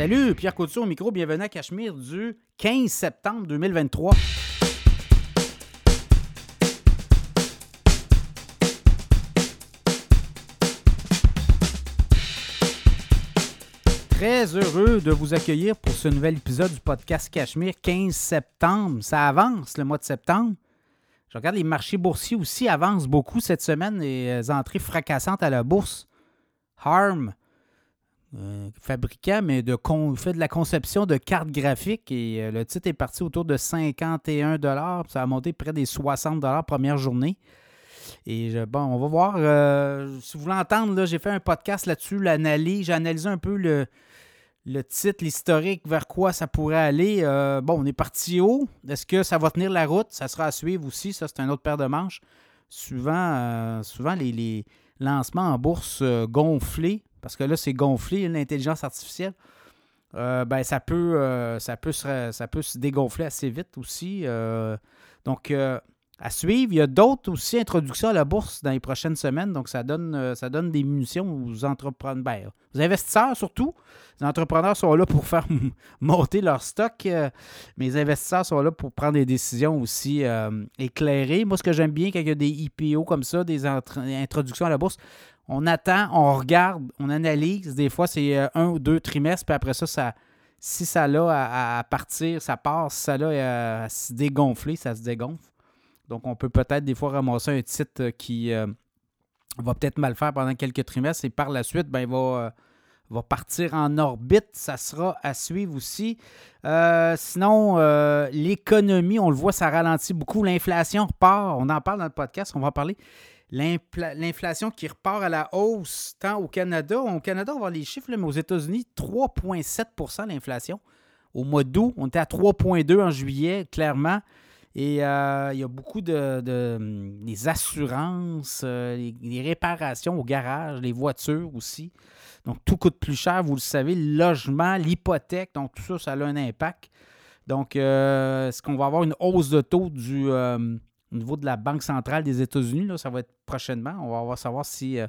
Salut, Pierre Couture au micro, bienvenue à Cachemire du 15 septembre 2023. Très heureux de vous accueillir pour ce nouvel épisode du podcast Cachemire 15 septembre. Ça avance le mois de septembre. Je regarde les marchés boursiers aussi avancent beaucoup cette semaine, les entrées fracassantes à la bourse. Harm, euh, fabricant, mais de fait de la conception de cartes graphiques et euh, le titre est parti autour de 51 Ça a monté près des 60 première journée. Et bon, on va voir. Euh, si vous voulez entendre, j'ai fait un podcast là-dessus, l'analyse. J'ai analysé un peu le, titre, l'historique, vers quoi ça pourrait aller. bon, on est parti haut. Est-ce que ça va tenir la route? Ça sera à suivre aussi. Ça, c'est un autre paire de manches. Souvent, souvent les, lancements en bourse gonflés parce que là, c'est gonflé, l'intelligence artificielle. Euh, ben, ça peut, euh, ça, peut se, ça peut se dégonfler assez vite aussi. Euh. donc, à suivre. Il y a d'autres aussi introductions à la bourse dans les prochaines semaines. Donc, ça donne, ça donne des munitions aux entrepreneurs, ben, aux investisseurs surtout. Les entrepreneurs sont là pour faire monter leur stock, mais les investisseurs sont là pour prendre des décisions aussi éclairées. Moi, ce que j'aime bien quand il y a des IPO comme ça, des introductions à la bourse, on attend, on regarde, on analyse. Des fois, c'est euh, un ou deux trimestres, puis après ça, si ça a à, partir, ça passe. Si ça a à, se dégonfler, ça se dégonfle. Donc, on peut peut-être des fois ramasser un titre qui euh, va peut-être mal faire pendant quelques trimestres et par la suite, ben, il va, euh, va partir en orbite. Ça sera à suivre aussi. sinon, l'économie, on le voit, ça ralentit beaucoup. L'inflation repart. On en parle dans le podcast, on va en parler l'inflation qui repart à la hausse, tant au Canada. Au Canada, on va voir les chiffres, mais aux États-Unis, 3,7% l'inflation. Au mois d'août, on était à 3,2% en juillet, clairement. Et euh, il y a beaucoup de, de les assurances, euh, les, réparations au garage, les voitures aussi. Donc, tout coûte plus cher, vous le savez, le logement, l'hypothèque, donc tout ça, ça a un impact. Donc, euh, est-ce qu'on va avoir une hausse de taux du, au niveau de la Banque centrale des États-Unis. Ça va être prochainement. On va savoir si euh,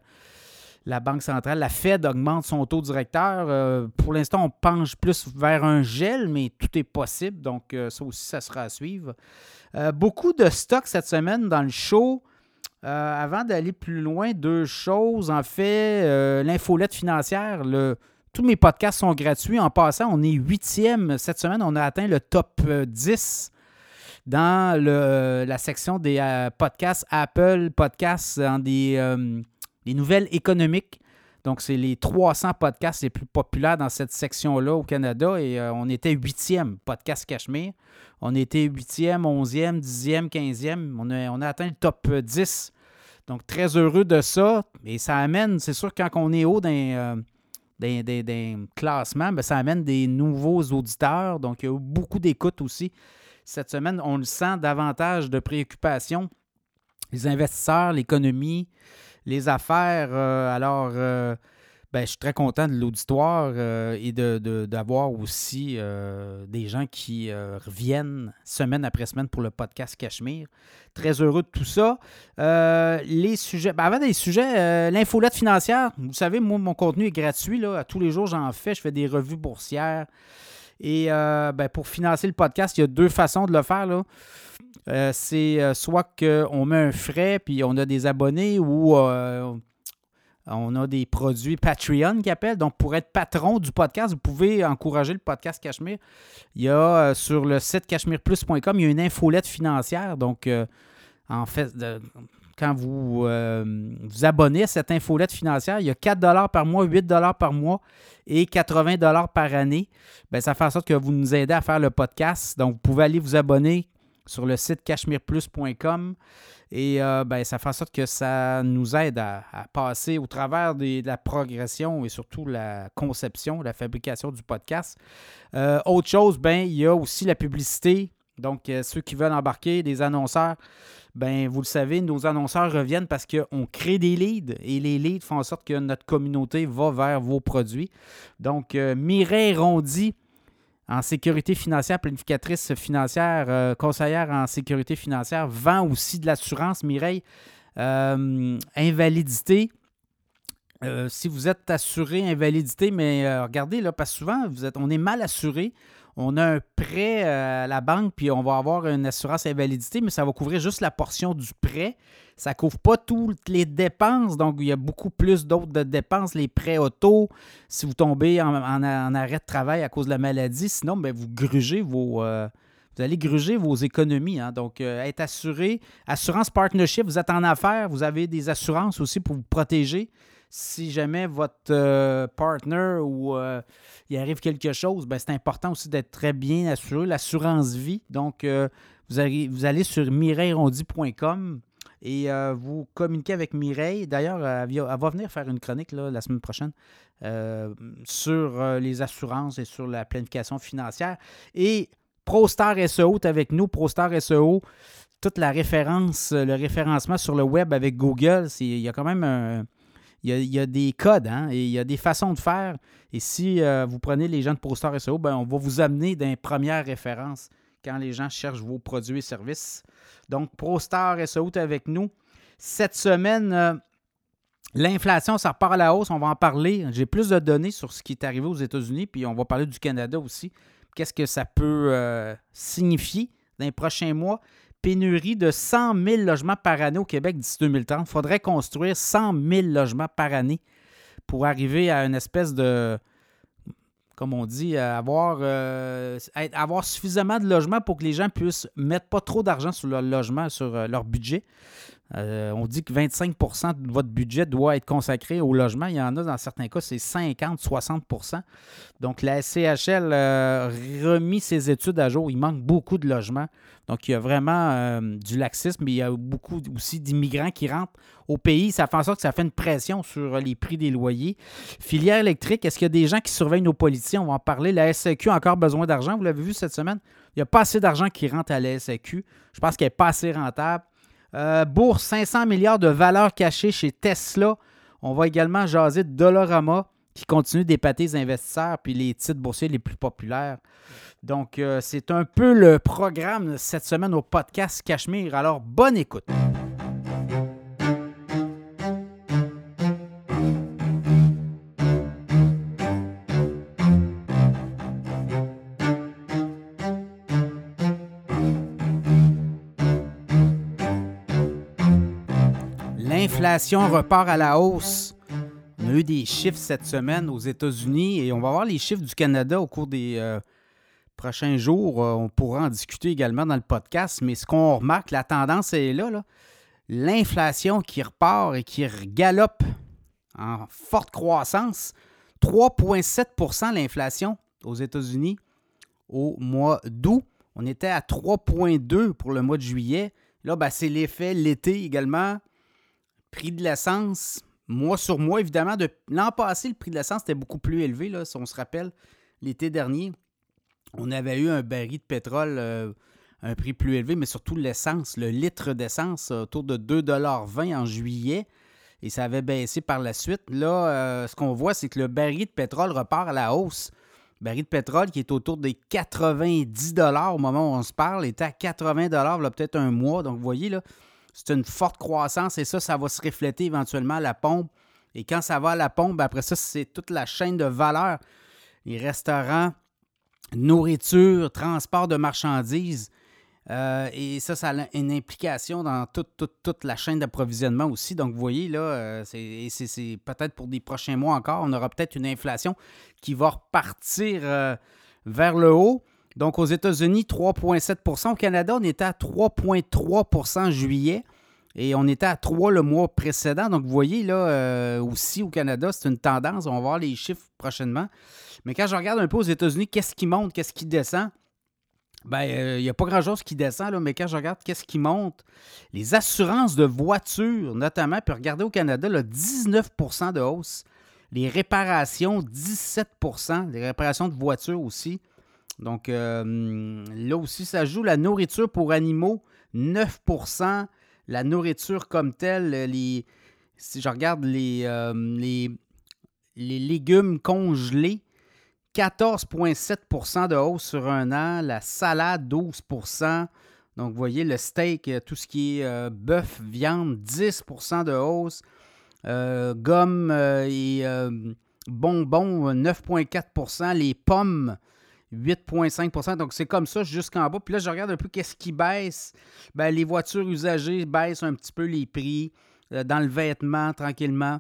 la Banque centrale, la Fed, augmente son taux directeur. Euh, pour l'instant, on penche plus vers un gel, mais tout est possible. Donc, euh, ça aussi, ça sera à suivre. beaucoup de stocks cette semaine dans le show. avant d'aller plus loin, deux choses. En fait, l'infolette financière, tous mes podcasts sont gratuits. En passant, on est huitième. Cette semaine, on a atteint le top 10 dans la section des euh, podcasts Apple Podcasts, dans des, euh, nouvelles économiques. Donc, c'est les 300 podcasts les plus populaires dans cette section-là au Canada et euh, on était huitième podcast Cachemire. On était huitième, onzième, dixième, quinzième. On a, on a atteint le top 10. Donc, très heureux de ça. Et ça amène, c'est sûr, quand on est haut dans, classements, ben, ça amène des nouveaux auditeurs. Donc, il y a beaucoup d'écoutes aussi cette semaine, on le sent davantage de préoccupation. Les investisseurs, l'économie, les affaires. Euh, alors, euh, ben, je suis très content de l'auditoire euh, et d'avoir aussi des gens qui reviennent semaine après semaine pour le podcast Cachemire. Très heureux de tout ça. les sujets, ben, avant des sujets, l'infolette financière. Vous savez, moi, mon contenu est gratuit. Là. tous les jours, j'en fais. Je fais des revues boursières. Et euh, ben, pour financer le podcast, il y a deux façons de le faire. Euh, c'est euh, soit qu'on met un frais puis on a des abonnés ou on a des produits Patreon qui appellent. Donc, pour être patron du podcast, vous pouvez encourager le podcast Cachemire. Il y a sur le site cachemireplus.com, il y a une infolette financière. Donc, en fait, quand vous vous abonnez à cette infolette financière, il y a 4 par mois, 8 par mois et 80 dollars par année. Bien, ça fait en sorte que vous nous aidez à faire le podcast. Donc, vous pouvez aller vous abonner sur le site cachemireplus.com et euh, ben, ça fait en sorte que ça nous aide à, passer au travers de la progression et surtout la conception, la fabrication du podcast. Euh, autre chose, ben, il y a aussi la publicité. Donc, euh, ceux qui veulent embarquer, des annonceurs, ben vous le savez, nos annonceurs reviennent parce qu'on crée des leads et les leads font en sorte que notre communauté va vers vos produits. Donc, euh, Mireille Rondy, en sécurité financière, planificatrice financière, euh, conseillère en sécurité financière, vend aussi de l'assurance. Mireille, euh, invalidité, si vous êtes assuré invalidité, mais regardez, là, parce que souvent, vous êtes, on est mal assuré. On a un prêt à la banque, puis on va avoir une assurance invalidité, mais ça va couvrir juste la portion du prêt. Ça ne couvre pas toutes les dépenses, donc il y a beaucoup plus d'autres dépenses, les prêts auto, si vous tombez en, arrêt de travail à cause de la maladie. Sinon, ben, vous grugez vos, vous allez gruger vos économies. Hein. Donc, euh, être assuré. Assurance partnership, vous êtes en affaires, vous avez des assurances aussi pour vous protéger. Si jamais votre euh, partner ou euh, il arrive quelque chose, ben, c'est important aussi d'être très bien assuré. L'assurance vie. Donc, vous, allez, vous allez sur mireillerondi.com et vous communiquez avec Mireille. D'ailleurs, elle, va venir faire une chronique la semaine prochaine sur les assurances et sur la planification financière. Et ProStar SEO est avec nous. ProStar SEO, toute la référence, le référencement sur le web avec Google, il y a quand même un, il, y a, des codes hein, et il y a des façons de faire. Et si euh, vous prenez les gens de ProStar SEO, ben, on va vous amener dans les premières références quand les gens cherchent vos produits et services. Donc, ProStar SEO est avec nous. Cette semaine, euh, l'inflation, ça repart à la hausse. On va en parler. J'ai plus de données sur ce qui est arrivé aux États-Unis, puis on va parler du Canada aussi qu'est-ce que ça peut euh, signifier dans les prochains mois? Pénurie de 100 000 logements par année au Québec d'ici 2030. Il faudrait construire 100 000 logements par année pour arriver à une espèce de, comme on dit, avoir, euh, avoir suffisamment de logements pour que les gens puissent mettre pas trop d'argent sur leur logement, sur euh, leur budget. Euh, on dit que 25% de votre budget doit être consacré au logement. Il y en a dans certains cas, c'est 50-60% Donc, la SCHL a remis ses études à jour. Il manque beaucoup de logements. Donc, il y a vraiment euh, du laxisme, mais il y a beaucoup aussi d'immigrants qui rentrent au pays. Ça fait en sorte que ça fait une pression sur les prix des loyers. Filière électrique, est-ce qu'il y a des gens qui surveillent nos politiciens? On va en parler. La SAQ a encore besoin d'argent. Vous l'avez vu cette semaine? Il n'y a pas assez d'argent qui rentre à la SAQ. Je pense qu'elle n'est pas assez rentable. Euh, bourse, 500 milliards de valeurs cachées chez Tesla. On va également jaser de Dollarama qui continue d'épater les investisseurs puis les titres boursiers les plus populaires. Donc, euh, c'est un peu le programme cette semaine au podcast Cachemire. Alors, bonne écoute. L'inflation repart à la hausse. On a eu des chiffres cette semaine aux États-Unis et on va voir les chiffres du Canada au cours des euh, prochains jours. Euh, on pourra en discuter également dans le podcast, mais ce qu'on remarque, la tendance est là. L'inflation qui repart et qui galope en forte croissance. 3,7% l'inflation aux États-Unis au mois d'août. On était à 3,2 pour le mois de juillet. Là, ben, c'est l'effet l'été également. Prix de l'essence, mois sur mois, évidemment. De... L'an passé, le prix de l'essence était beaucoup plus élevé, là, si on se rappelle. L'été dernier, on avait eu un baril de pétrole euh, un prix plus élevé, mais surtout l'essence, le litre d'essence autour de 2,20 en juillet. Et ça avait baissé par la suite. Là, euh, ce qu'on voit, c'est que le baril de pétrole repart à la hausse. Le baril de pétrole qui est autour des 90 au moment où on se parle, était à 80 là, peut-être un mois. Donc, vous voyez, là, c'est une forte croissance et ça, ça va se refléter éventuellement à la pompe. Et quand ça va à la pompe, ben, après ça, c'est toute la chaîne de valeur. Les restaurants, nourriture, transport de marchandises. Euh, et ça, ça a une implication dans toute, toute, la chaîne d'approvisionnement aussi. Donc, vous voyez, là, euh, c'est peut-être pour des prochains mois encore, on aura peut-être une inflation qui va repartir euh, vers le haut. Donc, aux États-Unis, 3,7% Au Canada, on était à 3,3 en juillet. Et on était à 3 le mois précédent. Donc, vous voyez, là, euh, aussi au Canada, c'est une tendance. On va voir les chiffres prochainement. Mais quand je regarde un peu aux États-Unis, qu'est-ce qui monte, qu'est-ce qui descend? Bien, euh, il n'y a pas grand-chose qui descend, là, mais quand je regarde qu'est-ce qui monte, les assurances de voitures, notamment, puis regardez au Canada, là, 19% de hausse. Les réparations, 17% Les réparations de voitures aussi. Donc euh, là aussi, ça joue la nourriture pour animaux, 9% La nourriture comme telle, les, si je regarde les, euh, les, légumes congelés, 14,7% de hausse sur un an. La salade, 12% Donc, vous voyez, le steak, tout ce qui est euh, bœuf, viande, 10% de hausse. gomme et bonbons, 9,4% Les pommes, 8,5% Donc, c'est comme ça jusqu'en bas. Puis là, je regarde un peu qu'est-ce qui baisse. Ben, les voitures usagées baissent un petit peu les prix. dans le vêtement, tranquillement.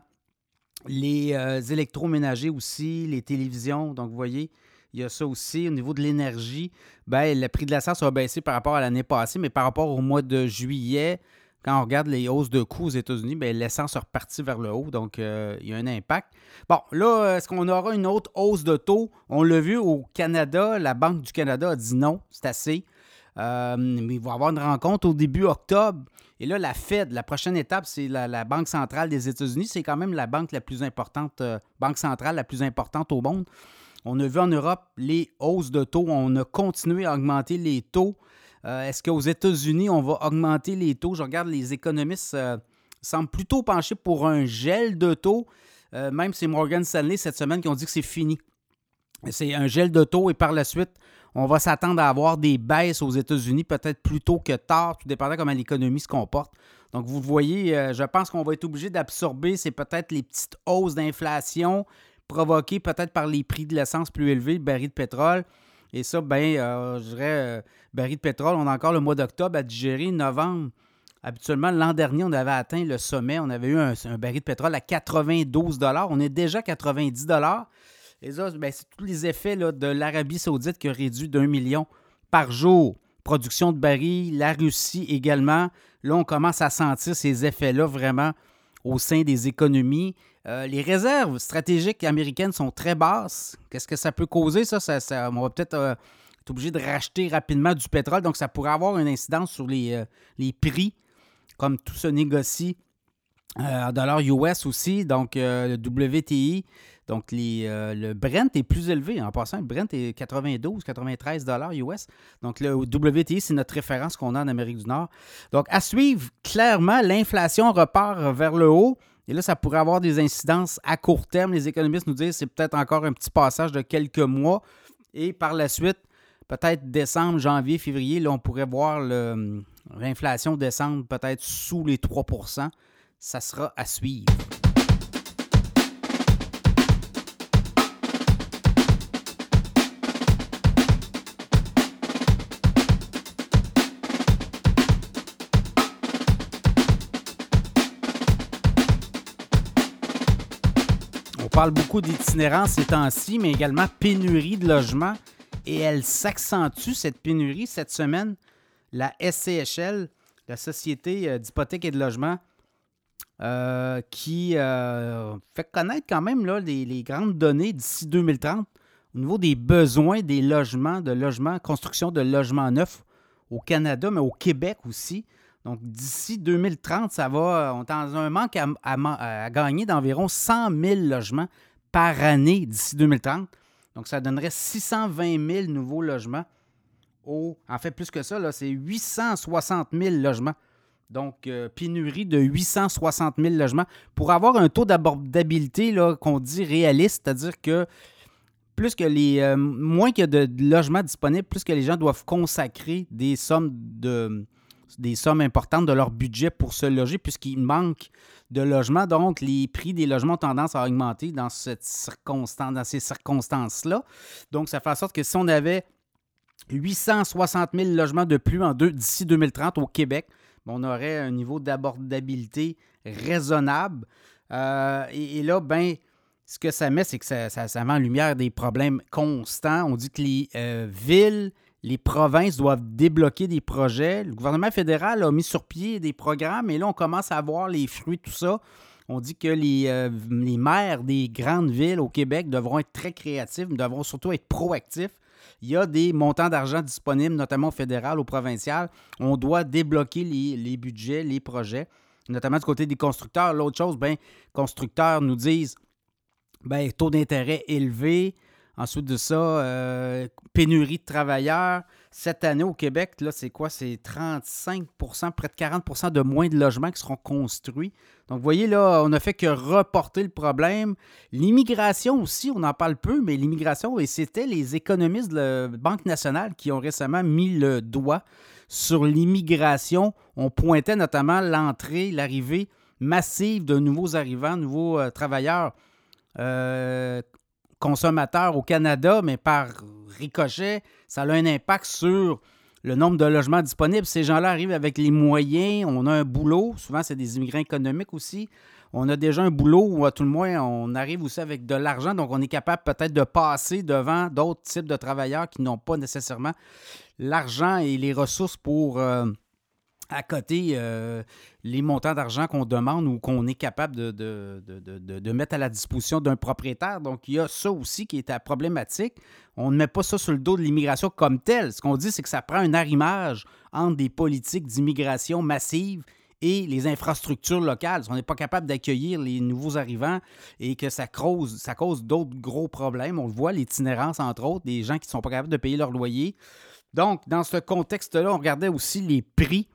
Les électroménagers aussi, les télévisions. Donc, vous voyez, il y a ça aussi. Au niveau de l'énergie, ben, le prix de l'essence a baissé par rapport à l'année passée, mais par rapport au mois de juillet, quand on regarde les hausses de coûts aux États-Unis, ben, l'essence est repartie vers le haut, donc euh, il y a un impact. Bon, là, est-ce qu'on aura une autre hausse de taux? On l'a vu au Canada, la Banque du Canada a dit non, c'est assez. Euh, mais il va y avoir une rencontre au début octobre. Et là, la Fed, la prochaine étape, c'est la, Banque centrale des États-Unis. C'est quand même la banque la plus importante, euh, banque centrale la plus importante au monde. On a vu en Europe les hausses de taux. On a continué à augmenter les taux. Euh, est-ce qu'aux États-Unis, on va augmenter les taux? Je regarde les économistes euh, semblent plutôt pencher pour un gel de taux. Euh, même c'est Morgan Stanley cette semaine qui ont dit que c'est fini. C'est un gel de taux et par la suite, on va s'attendre à avoir des baisses aux États-Unis, peut-être plus tôt que tard, tout dépendant comment l'économie se comporte. Donc, vous voyez, je pense qu'on va être obligé d'absorber, c'est peut-être les petites hausses d'inflation, provoqué peut-être par les prix de l'essence plus élevés, le baril de pétrole. Et ça, ben, euh, je dirais, euh, baril de pétrole, on a encore le mois d'octobre à digérer. Novembre, habituellement, l'an dernier, on avait atteint le sommet. On avait eu un, baril de pétrole à 92 On est déjà à 90 Et ça, ben, c'est tous les effets de l'Arabie saoudite qui a réduit d'un million par jour. Production de barils, la Russie également. Là, on commence à sentir ces effets-là vraiment au sein des économies. Euh, les réserves stratégiques américaines sont très basses. Qu'est-ce que ça peut causer, ça? on va peut-être euh, être obligé de racheter rapidement du pétrole, donc ça pourrait avoir une incidence sur les, euh, les prix, comme tout se négocie en dollars US aussi, donc le WTI. Donc, le Brent est plus élevé. En passant, le Brent est 92, 93 dollars US. Donc, le WTI, c'est notre référence qu'on a en Amérique du Nord. Donc, à suivre, clairement, l'inflation repart vers le haut. Et là, ça pourrait avoir des incidences à court terme. Les économistes nous disent que c'est peut-être encore un petit passage de quelques mois. Et par la suite, peut-être décembre, janvier, février, là, on pourrait voir l'inflation descendre peut-être sous les 3% Ça sera à suivre. Parle beaucoup d'itinérance ces temps-ci, mais également pénurie de logements. Et elle s'accentue, cette pénurie, cette semaine. La SCHL, la Société euh, d'hypothèque et de logement, euh, qui euh, fait connaître quand même là, les, grandes données d'ici 2030 au niveau des besoins des logements, de logements, construction de logements neufs au Canada, mais au Québec aussi. Donc, d'ici 2030, ça va, on est un manque à, gagner d'environ 100 000 logements par année d'ici 2030. Donc, ça donnerait 620 000 nouveaux logements. Au, en fait, plus que ça, c'est 860 000 logements. Donc, euh, pénurie de 860 000 logements. Pour avoir un taux d'abordabilité qu'on dit réaliste, c'est-à-dire que plus que les euh, moins a de logements disponibles, plus que les gens doivent consacrer des sommes de, des sommes importantes de leur budget pour se loger puisqu'il manque de logements. Donc, les prix des logements ont tendance à augmenter dans, ces circonstances-là. Donc, ça fait en sorte que si on avait 860 000 logements de plus en deux, d'ici 2030 au Québec, on aurait un niveau d'abordabilité raisonnable. Euh, et, là, ben, ce que ça met, c'est que ça, ça, met en lumière des problèmes constants. On dit que les euh, villes les provinces doivent débloquer des projets. Le gouvernement fédéral a mis sur pied des programmes et là, on commence à voir les fruits de tout ça. On dit que les, euh, les maires des grandes villes au Québec devront être très créatifs, devront surtout être proactifs. Il y a des montants d'argent disponibles, notamment au fédéral, au provincial. On doit débloquer les, budgets, les projets, notamment du côté des constructeurs. L'autre chose, ben, constructeurs nous disent ben, taux d'intérêt élevé, Ensuite de ça, euh, pénurie de travailleurs. Cette année au Québec, là, c'est quoi? C'est 35% près de 40% de moins de logements qui seront construits. Donc, vous voyez, là, on n'a fait que reporter le problème. L'immigration aussi, on en parle peu, mais l'immigration, et c'était les économistes de la Banque nationale qui ont récemment mis le doigt sur l'immigration. On pointait notamment l'entrée, l'arrivée massive de nouveaux arrivants, nouveaux euh, travailleurs euh, consommateurs au Canada, mais par ricochet, ça a un impact sur le nombre de logements disponibles. Ces gens-là arrivent avec les moyens, on a un boulot, souvent c'est des immigrants économiques aussi. On a déjà un boulot ou à tout le moins on arrive aussi avec de l'argent, donc on est capable peut-être de passer devant d'autres types de travailleurs qui n'ont pas nécessairement l'argent et les ressources pour euh, à côté euh, les montants d'argent qu'on demande ou qu'on est capable de, de, mettre à la disposition d'un propriétaire. Donc, il y a ça aussi qui est à problématique. On ne met pas ça sur le dos de l'immigration comme tel. Ce qu'on dit, c'est que ça prend un arrimage entre des politiques d'immigration massive et les infrastructures locales. On n'est pas capable d'accueillir les nouveaux arrivants et que ça cause, ça cause d'autres gros problèmes. On le voit, l'itinérance, entre autres, des gens qui ne sont pas capables de payer leur loyer. Donc, dans ce contexte-là, on regardait aussi les prix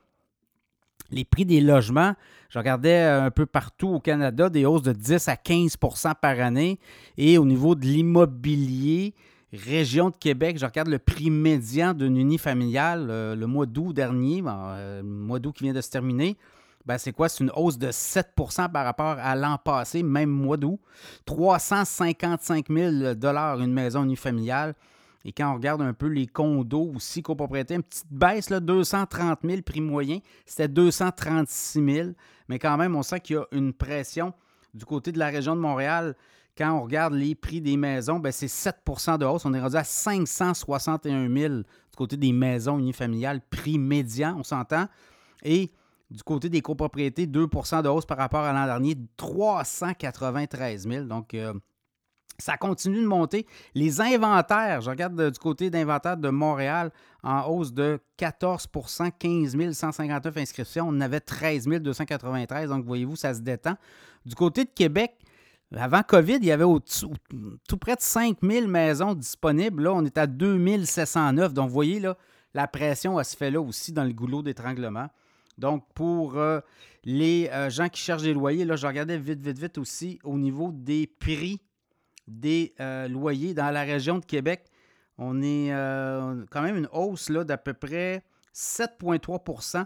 les prix des logements, je regardais un peu partout au Canada des hausses de 10 à 15% par année. Et au niveau de l'immobilier, région de Québec, je regarde le prix médian d'une unifamiliale euh, le mois d'août dernier, euh, le mois d'août qui vient de se terminer. Ben, c'est quoi? C'est une hausse de 7% par rapport à l'an passé, même mois d'août. 355 000 une maison unifamiliale. Et quand on regarde un peu les condos aussi, copropriété, une petite baisse, là, 230 000 prix moyen, c'était 236 000. Mais quand même, on sent qu'il y a une pression du côté de la région de Montréal. Quand on regarde les prix des maisons, ben, c'est 7% de hausse. On est rendu à 561 000 du côté des maisons unifamiliales, prix médian, on s'entend. Et du côté des copropriétés, 2% de hausse par rapport à l'an dernier, 393 000. Donc, euh, ça continue de monter. Les inventaires, je regarde du côté d'inventaire de Montréal, en hausse de 14% 15 159 inscriptions. On avait 13 293, donc voyez-vous, ça se détend. Du côté de Québec, avant COVID, il y avait tout près de 5 000 maisons disponibles. Là, on est à 2 709. Donc, vous voyez, là, la pression, elle se fait là aussi dans le goulot d'étranglement. Donc, pour euh, les euh, gens qui cherchent des loyers, là, je regardais vite, vite, vite aussi au niveau des prix des euh, loyers dans la région de Québec. On est euh, quand même une hausse d'à peu près 7,3%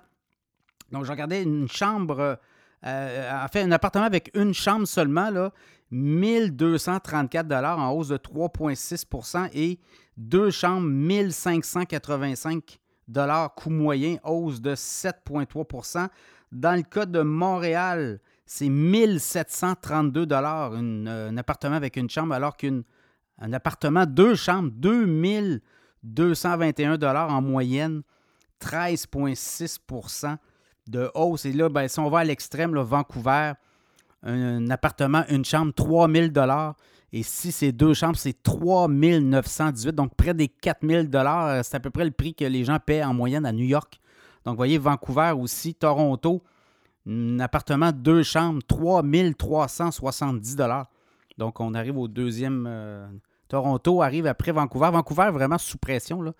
Donc, je regardais une chambre, euh, en fait, un appartement avec une chambre seulement, là, 1234 en hausse de 3,6% et deux chambres, 1585 coût moyen, hausse de 7,3% Dans le cas de Montréal, c'est 1732 dollars euh, un appartement avec une chambre, alors qu'un appartement deux chambres, 2221 dollars en moyenne, 13,6% de hausse. Et là, ben, si on va à l'extrême, Vancouver, un, appartement, une chambre, 3000 dollars. Et si c'est deux chambres, c'est 3918, donc près des 4000 dollars. Euh, c'est à peu près le prix que les gens paient en moyenne à New York. Donc, vous voyez, Vancouver aussi, Toronto, un appartement deux chambres, 3370 Donc, on arrive au deuxième. Euh, Toronto arrive après Vancouver. Vancouver est vraiment sous pression.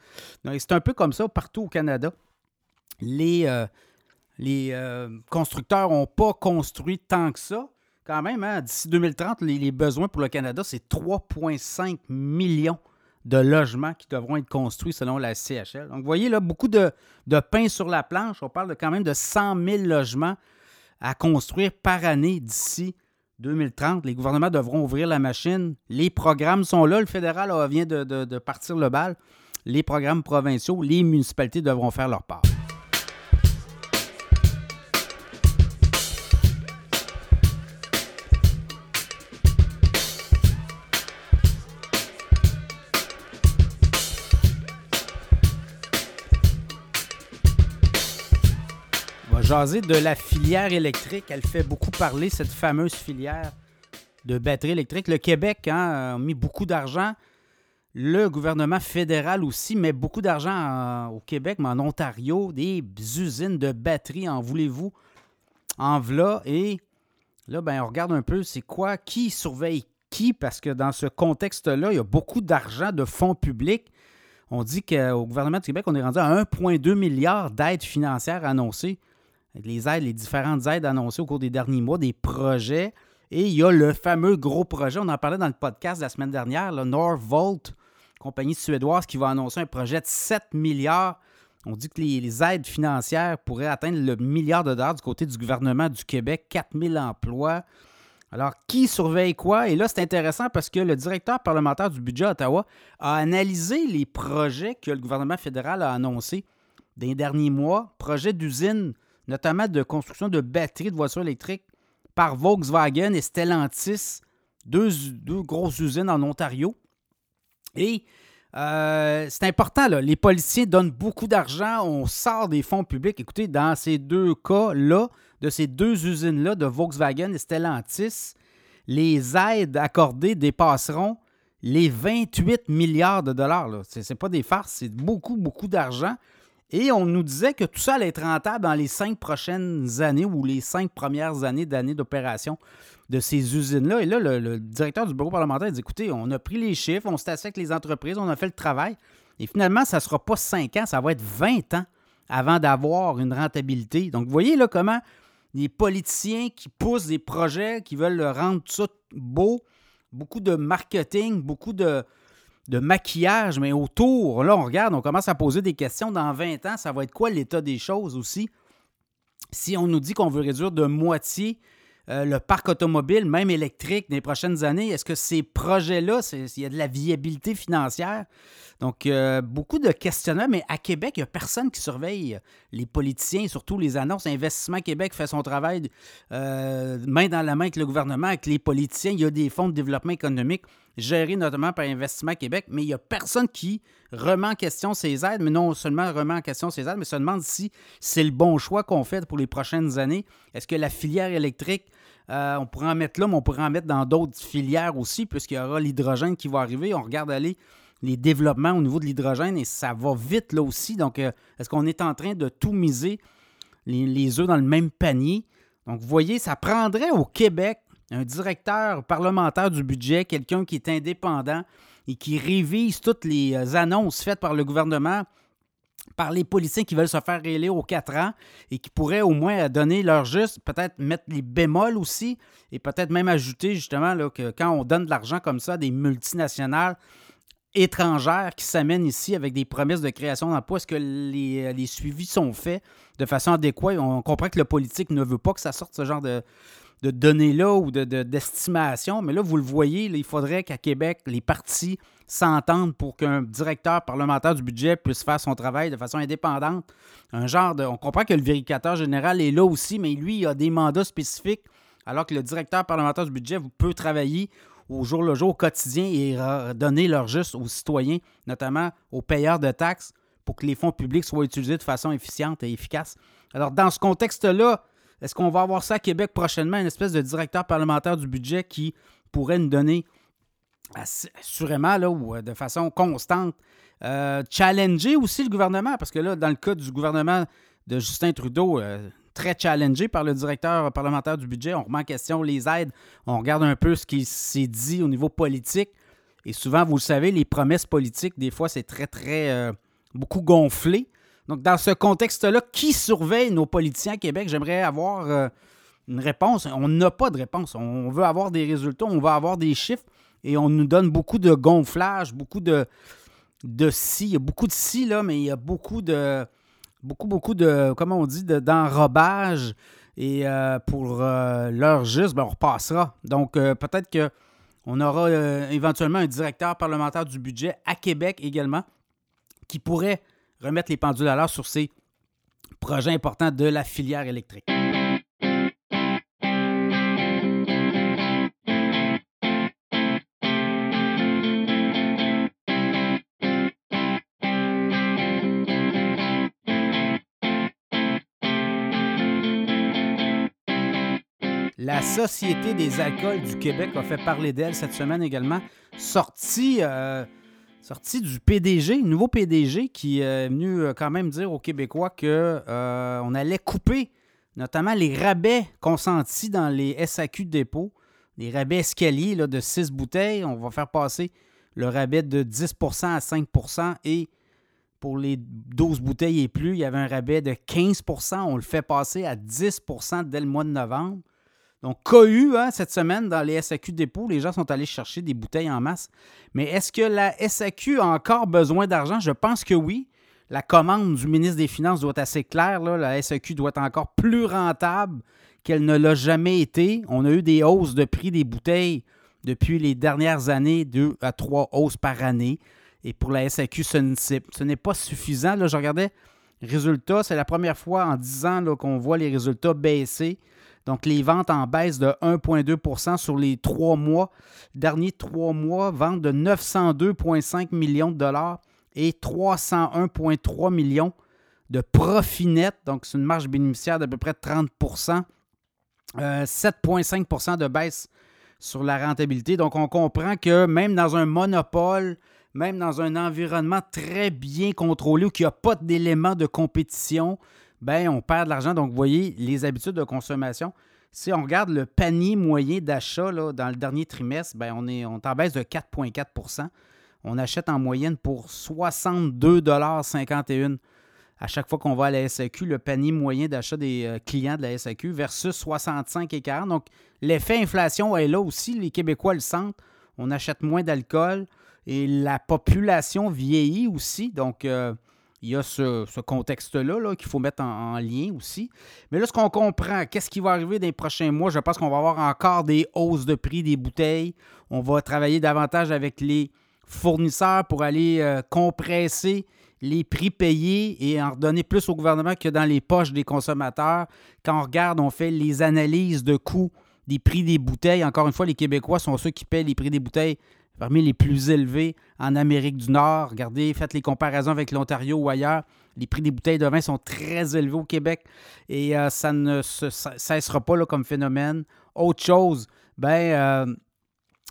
C'est un peu comme ça partout au Canada. Les, euh, euh, constructeurs n'ont pas construit tant que ça. Quand même, hein, d'ici 2030, les, besoins pour le Canada, c'est 3,5 millions de logements qui devront être construits selon la CHL. Donc, vous voyez là, beaucoup de, de pain sur la planche. On parle de, quand même de 100 000 logements à construire par année d'ici 2030. Les gouvernements devront ouvrir la machine. Les programmes sont là. Le fédéral vient de, de partir le bal. Les programmes provinciaux, les municipalités devront faire leur part. De la filière électrique. Elle fait beaucoup parler, cette fameuse filière de batterie électrique. Le Québec hein, a mis beaucoup d'argent. Le gouvernement fédéral aussi met beaucoup d'argent au Québec, mais en Ontario, des usines de batteries, en voulez-vous, en v'là. Et là, ben, on regarde un peu, c'est quoi, qui surveille qui, parce que dans ce contexte-là, il y a beaucoup d'argent de fonds publics. On dit qu'au gouvernement du Québec, on est rendu à 1,2 milliard d'aides financières annoncées les aides, les différentes aides annoncées au cours des derniers mois, des projets. Et il y a le fameux gros projet, on en parlait dans le podcast la semaine dernière, le Norvolt, compagnie suédoise qui va annoncer un projet de 7 milliards On dit que les, aides financières pourraient atteindre le milliard de dollars du côté du gouvernement du Québec, 4000 emplois. Alors, qui surveille quoi? Et là, c'est intéressant parce que le directeur parlementaire du budget Ottawa a analysé les projets que le gouvernement fédéral a annoncés les derniers mois, projets d'usines, notamment de construction de batteries de voitures électriques par Volkswagen et Stellantis, deux, grosses usines en Ontario. Et euh, c'est important, là. les policiers donnent beaucoup d'argent, on sort des fonds publics. Écoutez, dans ces deux cas-là, de ces deux usines-là, de Volkswagen et Stellantis, les aides accordées dépasseront les 28 milliards de dollars. Ce n'est pas des farces, c'est beaucoup, beaucoup d'argent. Et on nous disait que tout ça allait être rentable dans les cinq prochaines années ou les cinq premières années d'années d'opération de ces usines-là. Et là, le, directeur du bureau parlementaire dit écoutez, on a pris les chiffres, on s'est assis avec les entreprises, on a fait le travail. Et finalement, ça ne sera pas 5 ans, ça va être 20 ans avant d'avoir une rentabilité. Donc, vous voyez là comment les politiciens qui poussent des projets, qui veulent rendre tout ça beau, beaucoup de marketing, beaucoup de, de maquillage, mais autour, là, on regarde, on commence à poser des questions. Dans 20 ans, ça va être quoi l'état des choses aussi? Si on nous dit qu'on veut réduire de moitié euh, le parc automobile, même électrique, dans les prochaines années, est-ce que ces projets-là, il y a de la viabilité financière? Donc, euh, beaucoup de questionnements, mais à Québec, il n'y a personne qui surveille les politiciens, surtout les annonces. Investissement Québec fait son travail euh, main dans la main avec le gouvernement, avec les politiciens. Il y a des fonds de développement économique gérés notamment par Investissement Québec, mais il n'y a personne qui remet en question ces aides, mais non seulement remet en question ces aides, mais se demande si c'est le bon choix qu'on fait pour les prochaines années. Est-ce que la filière électrique euh, on pourrait en mettre là, mais on pourrait en mettre dans d'autres filières aussi, puisqu'il y aura l'hydrogène qui va arriver. On regarde aller les développements au niveau de l'hydrogène et ça va vite là aussi. Donc, euh, est-ce qu'on est en train de tout miser les, œufs dans le même panier? Donc, vous voyez, ça prendrait au Québec un directeur parlementaire du budget, quelqu'un qui est indépendant et qui révise toutes les euh, annonces faites par le gouvernement, par les policiers qui veulent se faire réélire aux quatre ans et qui pourraient au moins donner leur juste, peut-être mettre les bémols aussi et peut-être même ajouter justement que quand on donne de l'argent comme ça à des multinationales, étrangères qui s'amènent ici avec des promesses de création d'emplois. Est-ce que les, les, suivis sont faits de façon adéquate? On comprend que le politique ne veut pas que ça sorte ce genre de, données-là ou d'estimation, mais là, vous le voyez, il faudrait qu'à Québec, les partis s'entendent pour qu'un directeur parlementaire du budget puisse faire son travail de façon indépendante. Un genre de. On comprend que le vérificateur général est là aussi, mais lui, il a des mandats spécifiques, alors que le directeur parlementaire du budget peut travailler au jour le jour, au quotidien et donner leur juste aux citoyens, notamment aux payeurs de taxes, pour que les fonds publics soient utilisés de façon efficiente et efficace. Alors, dans ce contexte-là, est-ce qu'on va avoir ça à Québec prochainement, une espèce de directeur parlementaire du budget qui pourrait nous donner assurément ou euh, de façon constante, euh, challenger aussi le gouvernement, parce que là, dans le cas du gouvernement de Justin Trudeau, euh, très challengé par le directeur parlementaire du budget. On remet en question les aides. On regarde un peu ce qui s'est dit au niveau politique. Et souvent, vous le savez, les promesses politiques, des fois, c'est très, très beaucoup gonflé. Donc, dans ce contexte-là, qui surveille nos politiciens à Québec? J'aimerais avoir euh, une réponse. On n'a pas de réponse. On veut avoir des résultats, on veut avoir des chiffres et on nous donne beaucoup de gonflage, beaucoup de, de si. Il y a beaucoup de si, là, mais il y a beaucoup de beaucoup, beaucoup de, comment on dit, d'enrobage. et euh, pour euh, l'heure juste, ben, on repassera. Donc, euh, peut-être qu'on aura éventuellement un directeur parlementaire du budget à Québec également qui pourrait remettre les pendules à l'heure sur ces projets importants de la filière électrique. La Société des alcools du Québec a fait parler d'elle cette semaine également. Sortie, euh, du PDG, nouveau PDG qui est venu euh, quand même dire aux Québécois qu'on euh, allait couper notamment les rabais consentis dans les SAQ de dépôt, les rabais escaliers là, de 6 bouteilles. On va faire passer le rabais de 10% à 5% et pour les 12 bouteilles et plus, il y avait un rabais de 15% On le fait passer à 10% dès le mois de novembre. Donc, cohu hein, cette semaine dans les SAQ dépôts, les gens sont allés chercher des bouteilles en masse. Mais est-ce que la SAQ a encore besoin d'argent? Je pense que oui. la commande du ministre des Finances doit être assez claire. La SEQ doit être encore plus rentable qu'elle ne l'a jamais été. On a eu des hausses de prix des bouteilles depuis les dernières années, deux à trois hausses par année. Et pour la SAQ, ce n'est pas suffisant. Là, je regardais résultats. C'est la première fois en 10 ans qu'on voit les résultats baisser. Donc, les ventes en baisse de 1,2% sur les trois mois. Dernier trois mois, vente de 902,5 millions de dollars et 301,3 millions de profit net. Donc, c'est une marge bénéficiaire d'à peu près 30% 7,5% de baisse sur la rentabilité. Donc, on comprend que même dans un monopole, même dans un environnement très bien contrôlé où il n'y a pas d'éléments de compétition, ben on perd de l'argent. Donc, vous voyez, les habitudes de consommation. Si on regarde le panier moyen d'achat dans le dernier trimestre, ben on, est, on en baisse de 4,4 On achète en moyenne pour 62,51 à chaque fois qu'on va à la SAQ, le panier moyen d'achat des euh, clients de la SAQ versus 65 et 40. Donc, l'effet inflation est là aussi. Les Québécois le sentent. On achète moins d'alcool et la population vieillit aussi. Donc, euh, il y a ce, contexte-là -là, qu'il faut mettre en, lien aussi. Mais là, ce qu'on comprend, qu'est-ce qui va arriver dans les prochains mois? Je pense qu'on va avoir encore des hausses de prix des bouteilles. On va travailler davantage avec les fournisseurs pour aller euh, compresser les prix payés et en redonner plus au gouvernement que dans les poches des consommateurs. Quand on regarde, on fait les analyses de coûts des prix des bouteilles. Encore une fois, les Québécois sont ceux qui paient les prix des bouteilles parmi les plus élevés en Amérique du Nord. Regardez, faites les comparaisons avec l'Ontario ou ailleurs. Les prix des bouteilles de vin sont très élevés au Québec et euh, ça ne cessera pas comme phénomène. Autre chose, ben, euh,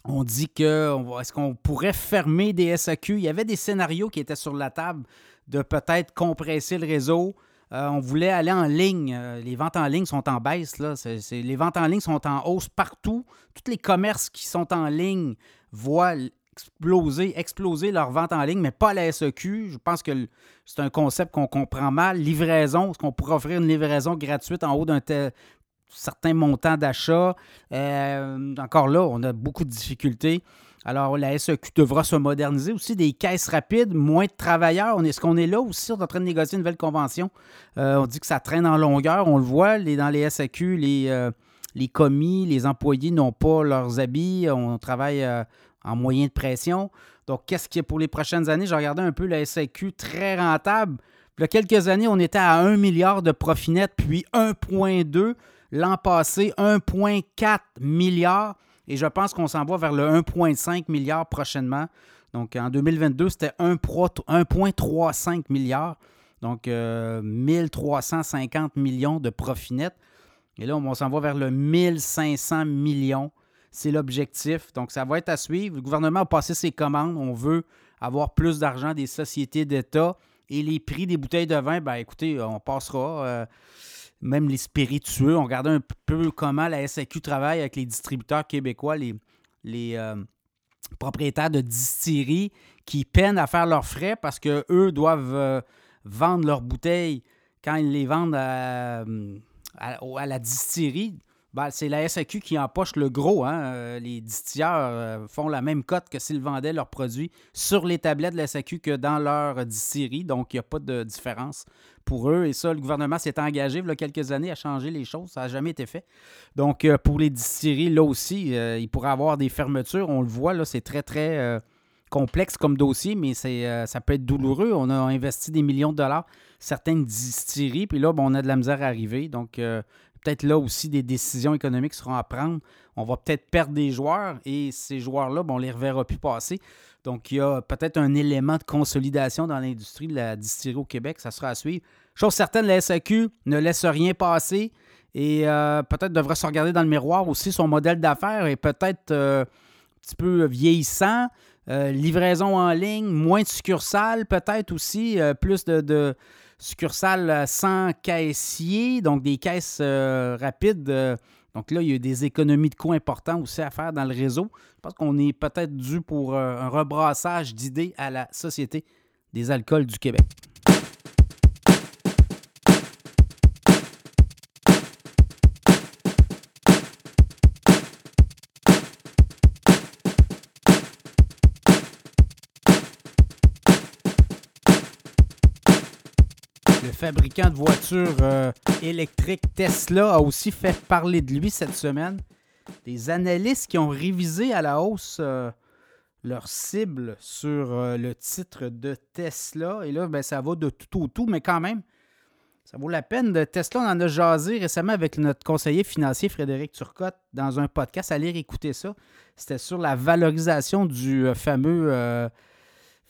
on dit que est-ce qu'on pourrait fermer des SAQ? Il y avait des scénarios qui étaient sur la table de peut-être compresser le réseau. Euh, on voulait aller en ligne. Les ventes en ligne sont en baisse. Les ventes en ligne sont en hausse partout. Tous les commerces qui sont en ligne voient exploser, exploser leur vente en ligne, mais pas la SEQ. Je pense que c'est un concept qu'on comprend mal. Livraison, est-ce qu'on pourrait offrir une livraison gratuite en haut d'un tel, certains montants d'achat. Euh, encore là, on a beaucoup de difficultés. Alors, la SEQ devra se moderniser aussi. Des caisses rapides, moins de travailleurs. Est-ce qu'on est là aussi? On est en train de négocier une nouvelle convention? Euh, on dit que ça traîne en longueur. On le voit les, dans les SAQ, les, euh, les commis, les employés n'ont pas leurs habits. On travaille en moyen de pression. Donc, qu'est-ce qu'il y a pour les prochaines années? J'ai regardé un peu la SAQ très rentable. Il y a quelques années, on était à 1 milliard de profit net, puis 1,2 L'an passé, 1,4 milliard. Et je pense qu'on s'en va vers le 1,5 milliard prochainement. Donc, en 2022, c'était 1,35 milliard. Donc, 1350 euh, millions de profit net. Et là, on s'en va vers le 1500 millions. C'est l'objectif. Donc, ça va être à suivre. Le gouvernement a passé ses commandes. On veut avoir plus d'argent des sociétés d'État. Et les prix des bouteilles de vin, ben écoutez, on passera. Euh, même les spiritueux. On regardait un peu comment la SAQ travaille avec les distributeurs québécois, les, euh, propriétaires de distilleries qui peinent à faire leurs frais parce qu'eux doivent euh, vendre leurs bouteilles quand ils les vendent à, à la distillerie. Ben, c'est la SAQ qui empoche le gros. Hein. Euh, les distilleurs euh, font la même cote que s'ils vendaient leurs produits sur les tablettes de la SAQ que dans leur distillerie. Donc, il n'y a pas de différence pour eux. Et ça, le gouvernement s'est engagé il y a quelques années à changer les choses. Ça n'a jamais été fait. Donc, euh, pour les distilleries, là aussi, il pourrait avoir des fermetures. On le voit, là, c'est très, très complexe comme dossier, mais c'est, ça peut être douloureux. On a investi des millions de dollars, certaines distilleries, puis là, on a de la misère à arriver. Donc, peut-être là aussi des décisions économiques seront à prendre. On va peut-être perdre des joueurs et ces joueurs-là, on ne les reverra plus passer. Donc, il y a peut-être un élément de consolidation dans l'industrie de la distillerie au Québec. Ça sera à suivre. Chose certaine, la SAQ ne laisse rien passer et euh, peut-être devrait se regarder dans le miroir aussi. Son modèle d'affaires est peut-être euh, un petit peu vieillissant. Euh, livraison en ligne, moins de succursales, peut-être aussi, plus de succursale sans caissier, donc des caisses euh, rapides. Euh, donc là, il y a des économies de coûts importants aussi à faire dans le réseau. Je pense qu'on est peut-être dû pour euh, un rebrassage d'idées à la Société des alcools du Québec. Fabricant de voitures euh, électriques Tesla a aussi fait parler de lui cette semaine. Des analystes qui ont révisé à la hausse euh, leur cible sur euh, le titre de Tesla. Et là, ben, ça va de tout au tout, mais quand même, ça vaut la peine. De Tesla, on en a jasé récemment avec notre conseiller financier Frédéric Turcotte dans un podcast. Allez écouter ça. C'était sur la valorisation du fameux,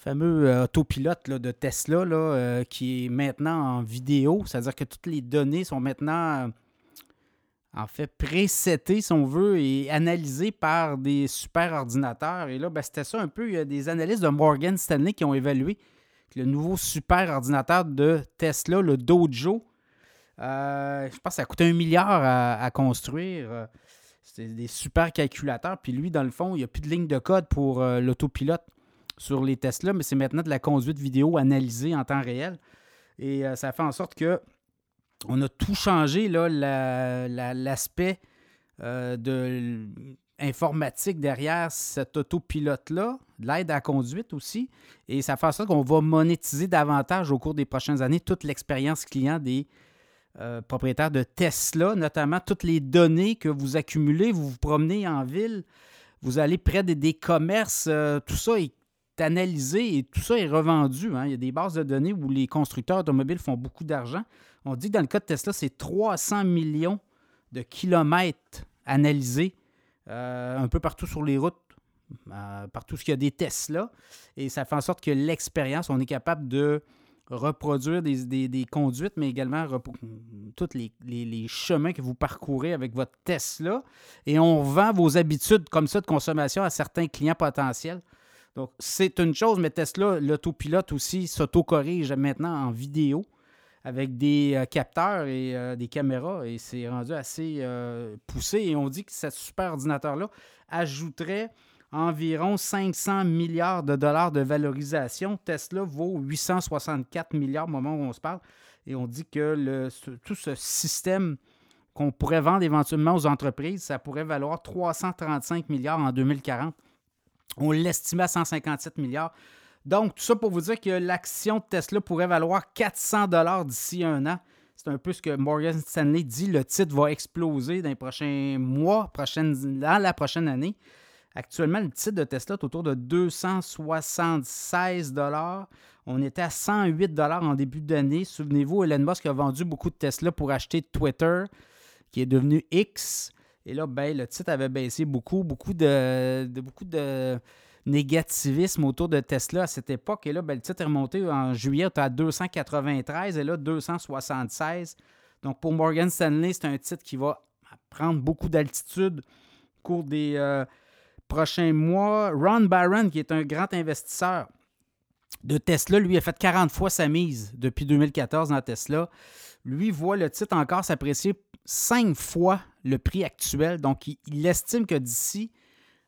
fameux euh, autopilote de Tesla là, qui est maintenant en vidéo. C'est-à-dire que toutes les données sont maintenant en fait présetées, si on veut, et analysées par des super ordinateurs. Et là, ben, c'était ça un peu. Il y a des analystes de Morgan Stanley qui ont évalué le nouveau super ordinateur de Tesla, le Dojo. Euh, je pense que ça coûte un milliard à, construire. Euh, c'est des super calculateurs. Puis lui, dans le fond, il n'y a plus de ligne de code pour euh, l'autopilote sur les Tesla, mais c'est maintenant de la conduite vidéo analysée en temps réel. Et ça fait en sorte que on a tout changé, l'aspect de informatique derrière cet autopilote-là, l'aide à conduite aussi. Et ça fait en sorte qu'on va monétiser davantage au cours des prochaines années toute l'expérience client des euh, propriétaires de Tesla, notamment toutes les données que vous accumulez, vous vous promenez en ville, vous allez près des, commerces, euh, tout ça est analysé et tout ça est revendu. Hein. Il y a des bases de données où les constructeurs automobiles font beaucoup d'argent. On dit que dans le cas de Tesla, c'est 300 millions de kilomètres analysés euh, un peu partout sur les routes, euh, partout ce qu'il y a des Tesla. Et ça fait en sorte que l'expérience, on est capable de reproduire des, conduites, mais également tous les, chemins que vous parcourez avec votre Tesla. Et on vend vos habitudes comme ça de consommation à certains clients potentiels. Donc, c'est une chose, mais Tesla, l'autopilote aussi s'auto-corrige maintenant en vidéo avec des euh, capteurs et euh, des caméras et c'est rendu assez euh, poussé. Et on dit que ce super ordinateur-là ajouterait environ 500 milliards de dollars de valorisation. Tesla vaut 864 milliards au moment où on se parle. Et on dit que tout ce système qu'on pourrait vendre éventuellement aux entreprises, ça pourrait valoir 335 milliards en 2040. On l'estimait à 157 milliards. Donc, tout ça pour vous dire que l'action de Tesla pourrait valoir 400 dollars d'ici un an. C'est un peu ce que Morgan Stanley dit. Le titre va exploser dans les prochains mois, dans la prochaine année. Actuellement, le titre de Tesla est autour de 276 dollars. On était à 108 dollars en début d'année. Souvenez-vous, Elon Musk a vendu beaucoup de Tesla pour acheter Twitter, qui est devenu X. Et là, ben, le titre avait baissé beaucoup, beaucoup de, négativisme autour de Tesla à cette époque. Et là, ben, le titre est remonté en juillet à 293 et là, 276. Donc, pour Morgan Stanley, c'est un titre qui va prendre beaucoup d'altitude au cours des euh, prochains mois. Ron Barron, qui est un grand investisseur de Tesla, lui a fait 40 fois sa mise depuis 2014 dans Tesla. Lui voit le titre encore s'apprécier 5 fois le prix actuel. Donc, il estime que d'ici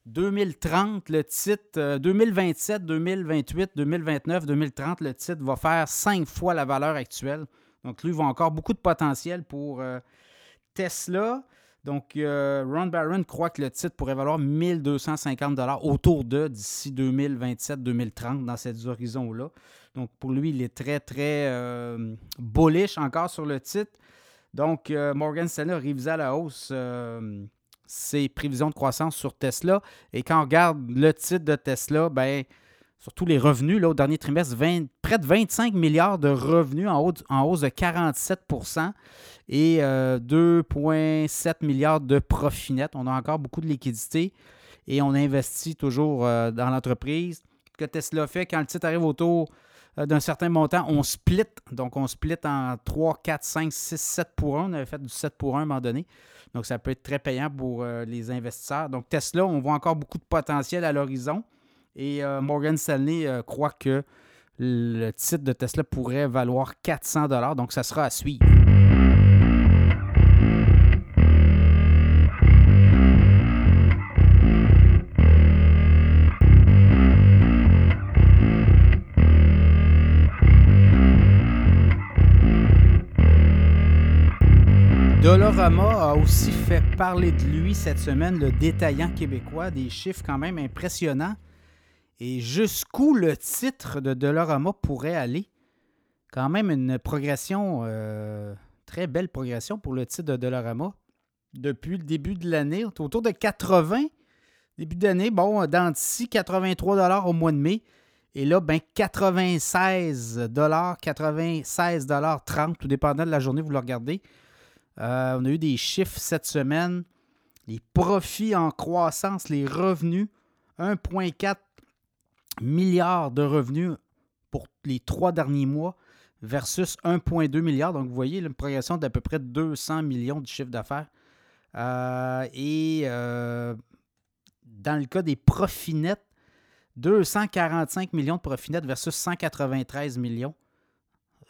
2030, le titre, 2027, 2028, 2029, 2030, le titre va faire cinq fois la valeur actuelle. Donc, lui, il va encore beaucoup de potentiel pour euh, Tesla. Donc, euh, Ron Barron croit que le titre pourrait valoir 1250 autour de d'ici 2027-2030 dans ces horizons-là. Donc, pour lui, il est très, très euh, bullish encore sur le titre. Donc, Morgan Stanley a à la hausse ses prévisions de croissance sur Tesla. Et quand on regarde le titre de Tesla, ben, surtout les revenus, là, au dernier trimestre, près de 25 milliards de revenus en hausse, de 47% et 2,7 euh, milliards de profit net. On a encore beaucoup de liquidités et on investit toujours euh, dans l'entreprise. Ce que Tesla fait, quand le titre arrive autour euh, d'un certain montant, on split. Donc, on split en 3, 4, 5, 6, 7 pour 1. On avait fait du 7 pour 1 à un moment donné. Donc, ça peut être très payant pour euh, les investisseurs. Donc, Tesla, on voit encore beaucoup de potentiel à l'horizon. Et euh, Morgan Stanley euh, croit que le titre de Tesla pourrait valoir 400 Donc, ça sera à suivre. Dolorama a aussi fait parler de lui cette semaine, le détaillant québécois, des chiffres quand même impressionnants. Et jusqu'où le titre de Dolorama pourrait aller? Quand même une progression, euh, très belle progression pour le titre de Dollarama depuis le début de l'année. Autour de 80 début d'année. Bon, d'ici 83 au mois de mai. Et là, ben 96 96 30, tout dépendant de la journée, vous le regardez. Euh, on a eu des chiffres cette semaine. Les profits en croissance, les revenus, 1,4 milliard de revenus pour les trois derniers mois versus 1,2 milliard. Donc, vous voyez une progression d'à peu près 200 millions de chiffre d'affaires. Euh, et euh, dans le cas des profits nets, 245 millions de profits nets versus 193 millions.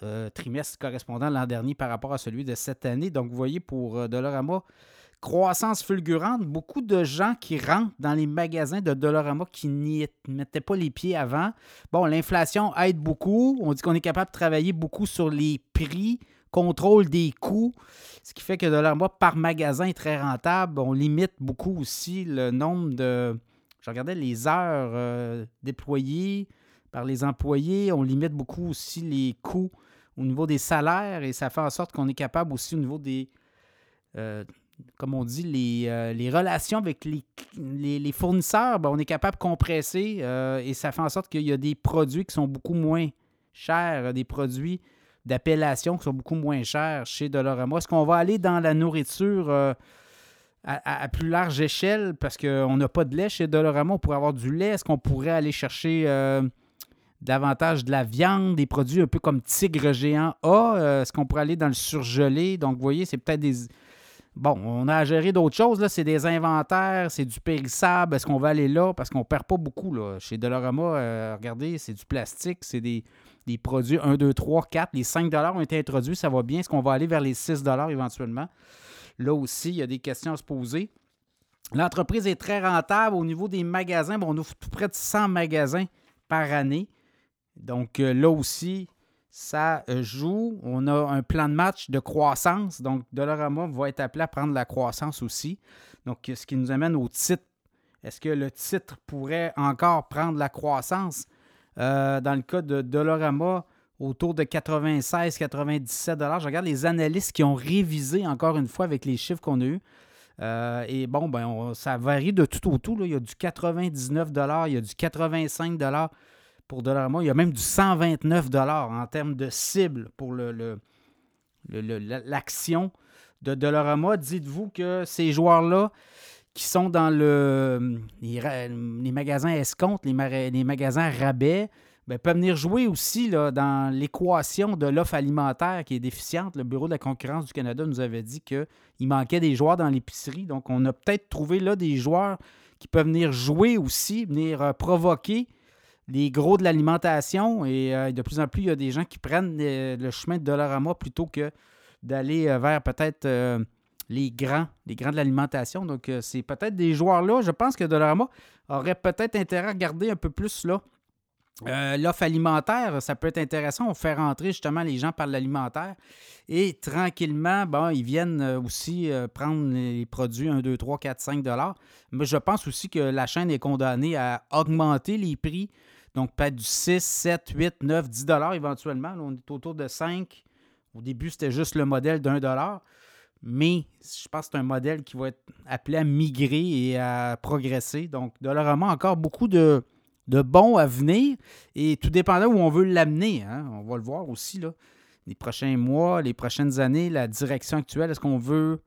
Euh, trimestre correspondant l'an dernier par rapport à celui de cette année. Donc, vous voyez, pour euh, Dollarama, croissance fulgurante. Beaucoup de gens qui rentrent dans les magasins de Dollarama qui n'y mettaient pas les pieds avant. Bon, l'inflation aide beaucoup. On dit qu'on est capable de travailler beaucoup sur les prix, contrôle des coûts, ce qui fait que Dollarama par magasin est très rentable. On limite beaucoup aussi le nombre de. Je regardais les heures euh, déployées par les employés. On limite beaucoup aussi les coûts au niveau des salaires et ça fait en sorte qu'on est capable aussi au niveau des, euh, comme on dit, les, euh, les relations avec les, les, fournisseurs, ben, on est capable de compresser euh, et ça fait en sorte qu'il y a des produits qui sont beaucoup moins chers, des produits d'appellation qui sont beaucoup moins chers chez Dolorama. Est-ce qu'on va aller dans la nourriture à, à, plus large échelle parce qu'on n'a pas de lait chez Dolorama, on pourrait avoir du lait? Est-ce qu'on pourrait aller chercher davantage de la viande, des produits un peu comme Tigre Géant A. Euh, est-ce qu'on pourrait aller dans le surgelé? Donc, vous voyez, c'est peut-être des. Bon, on a à gérer d'autres choses. Là. C'est des inventaires, c'est du périssable. Est-ce qu'on va aller là? Parce qu'on ne perd pas beaucoup. Là. Chez Dolorama, euh, regardez, c'est du plastique, c'est des, produits 1, 2, 3, 4. Les 5 ont été introduits, ça va bien. Est-ce qu'on va aller vers les 6 éventuellement? Là aussi, il y a des questions à se poser. L'entreprise est très rentable. Au niveau des magasins, bon, on ouvre tout près de 100 magasins par année. Donc euh, là aussi, ça euh, joue. On a un plan de match de croissance. Donc Dollarama va être appelé à prendre la croissance aussi. Donc ce qui nous amène au titre. Est-ce que le titre pourrait encore prendre la croissance? Euh, dans le cas de Dollarama, autour de 96-97 Je regarde les analystes qui ont révisé encore une fois avec les chiffres qu'on a eus. et bon, ben, ça varie de tout au tout. Il y a du 99 il y a du 85 pour Dollarama. Il y a même du 129 en termes de cible pour l'action de Dollarama. Dites-vous que ces joueurs-là qui sont dans le, les, magasins escomptes, les, magasins rabais, ben, peuvent venir jouer aussi dans l'équation de l'offre alimentaire qui est déficiente. Le Bureau de la concurrence du Canada nous avait dit qu'il manquait des joueurs dans l'épicerie. Donc, on a peut-être trouvé là des joueurs qui peuvent venir jouer aussi, venir euh, provoquer les gros de l'alimentation et euh, de plus en plus, il y a des gens qui prennent le chemin de Dollarama plutôt que d'aller euh, vers peut-être euh, les grands, les grands de l'alimentation. Donc, c'est peut-être des joueurs-là. Je pense que Dollarama aurait peut-être intérêt à garder un peu plus là. L'offre alimentaire, ça peut être intéressant. On fait rentrer justement les gens par l'alimentaire et tranquillement, bon, ils viennent aussi prendre les produits 1, 2, 3, 4, 5 dollars. Mais je pense aussi que la chaîne est condamnée à augmenter les prix donc, peut-être du 6, 7, 8, 9, 10 dollars éventuellement. on est autour de 5. Au début, c'était juste le modèle d'un dollar. Mais je pense que c'est un modèle qui va être appelé à migrer et à progresser. Donc, Dollarama encore beaucoup de, de bons à venir. Et tout dépendant où on veut l'amener. Hein. On va le voir aussi, là. Les prochains mois, les prochaines années, la direction actuelle, est-ce qu'on veut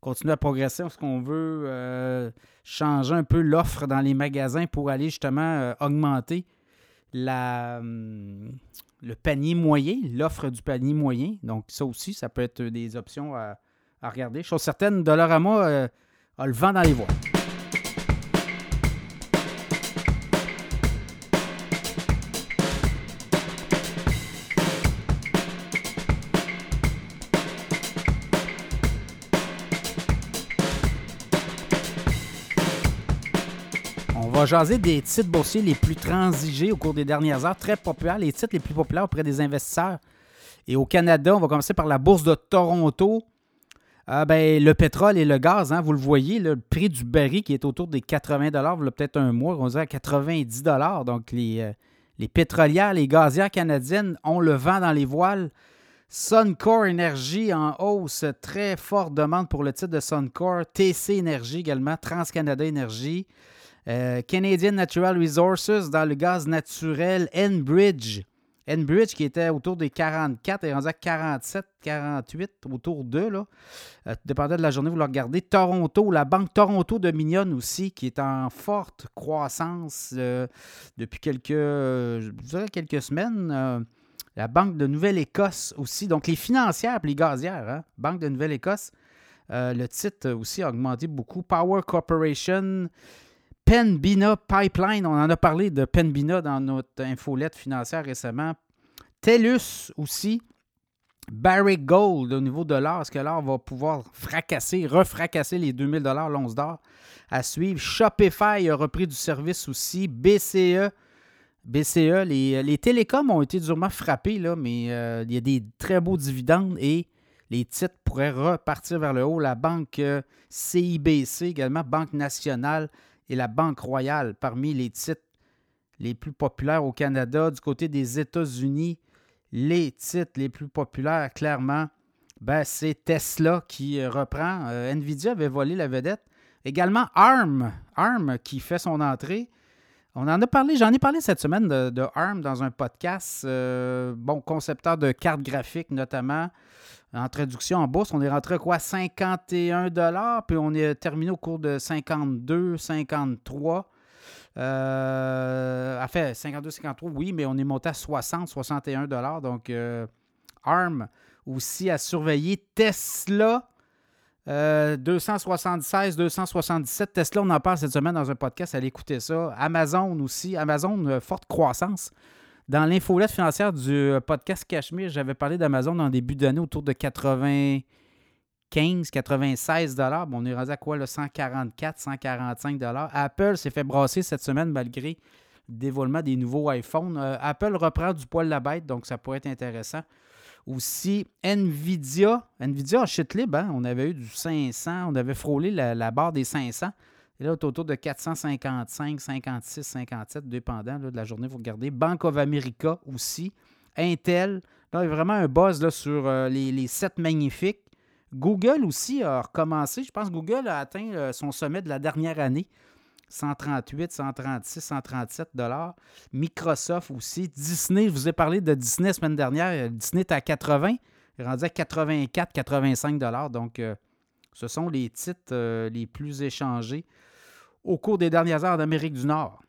continuer à progresser? Est-ce qu'on veut euh, changer un peu l'offre dans les magasins pour aller justement euh, augmenter? Hum, le panier moyen, l'offre du panier moyen. Donc, ça aussi, ça peut être des options à, regarder. Chose certaine, Dollarama euh, a le vent dans les voies. Va jaser des titres boursiers les plus transigés au cours des dernières heures, très populaires, les titres les plus populaires auprès des investisseurs. Et au Canada, on va commencer par la bourse de Toronto. Ah ben, le pétrole et le gaz, hein, vous le voyez, le prix du baril qui est autour des 80 il y a peut-être un mois, on dirait à 90 Donc, les, euh, Les pétrolières, les gazières canadiennes ont le vent dans les voiles. Suncor Energy en hausse, très forte demande pour le titre de Suncor. TC Energy également, TransCanada Energy. Euh, Canadian Natural Resources dans le gaz naturel. Enbridge. Enbridge qui était autour des 44 et rendu à 47, 48, autour d'eux. Là. Euh, dépendant de la journée, vous le regardez. Toronto, la banque Toronto Dominion aussi, qui est en forte croissance euh, depuis quelques, quelques semaines. la Banque de Nouvelle-Écosse aussi. Donc les financières et les gazières. Hein. Banque de Nouvelle-Écosse. le titre aussi a augmenté beaucoup. Power Corporation, Penbina Pipeline, on en a parlé de Penbina dans notre infolette financière récemment. TELUS aussi. Barrick Gold au niveau de l'or, est-ce que l'or va pouvoir fracasser, refracasser les 2000 l'once d'or à suivre? Shopify a repris du service aussi. BCE, BCE les, télécoms ont été durement frappés, là, mais euh, il y a des très beaux dividendes et les titres pourraient repartir vers le haut. La banque euh, CIBC également, Banque nationale, et la Banque Royale parmi les titres les plus populaires au Canada. Du côté des États-Unis, les titres les plus populaires, clairement, ben, c'est Tesla qui euh, reprend. Euh, Nvidia avait volé la vedette. Également ARM, ARM qui fait son entrée. On en a parlé, j'en ai parlé cette semaine de, ARM dans un podcast. Euh, bon, concepteur de cartes graphiques notamment. En traduction en bourse, on est rentré à quoi? 51 puis on est terminé au cours de 52, 53. Euh, fait 52, 53, oui, mais on est monté à 60, 61 Donc, euh, ARM aussi à surveiller. Tesla, 276, euh, 277. Tesla, on en parle cette semaine dans un podcast. Allez écouter ça. Amazon aussi. Amazon, euh, forte croissance. Dans l'infolette financière du euh, podcast Cachemire, j'avais parlé d'Amazon en début d'année autour de 95, 96 dollars. Bon, on est rendu à quoi, le 144, 145 dollars. Apple s'est fait brasser cette semaine malgré le dévoilement des nouveaux iPhones. Apple reprend du poil la bête, donc ça pourrait être intéressant. Aussi, Nvidia. Nvidia en chute libre, hein. on avait eu du 500, on avait frôlé la barre des 500. Et là, autour de 455, 56, 57, dépendant de la journée, vous regardez. Bank of America aussi. Intel. Là, il y a vraiment un buzz là, sur euh, les, les 7 magnifiques. Google aussi a recommencé. Je pense que Google a atteint euh, son sommet de la dernière année. 138, 136, 137 dollars. Microsoft aussi. Disney, je vous ai parlé de Disney la semaine dernière. Disney est à 80. Il est rendu à 84, 85 dollars. Donc, euh, ce sont les titres les plus échangés au cours des dernières heures d'Amérique du Nord.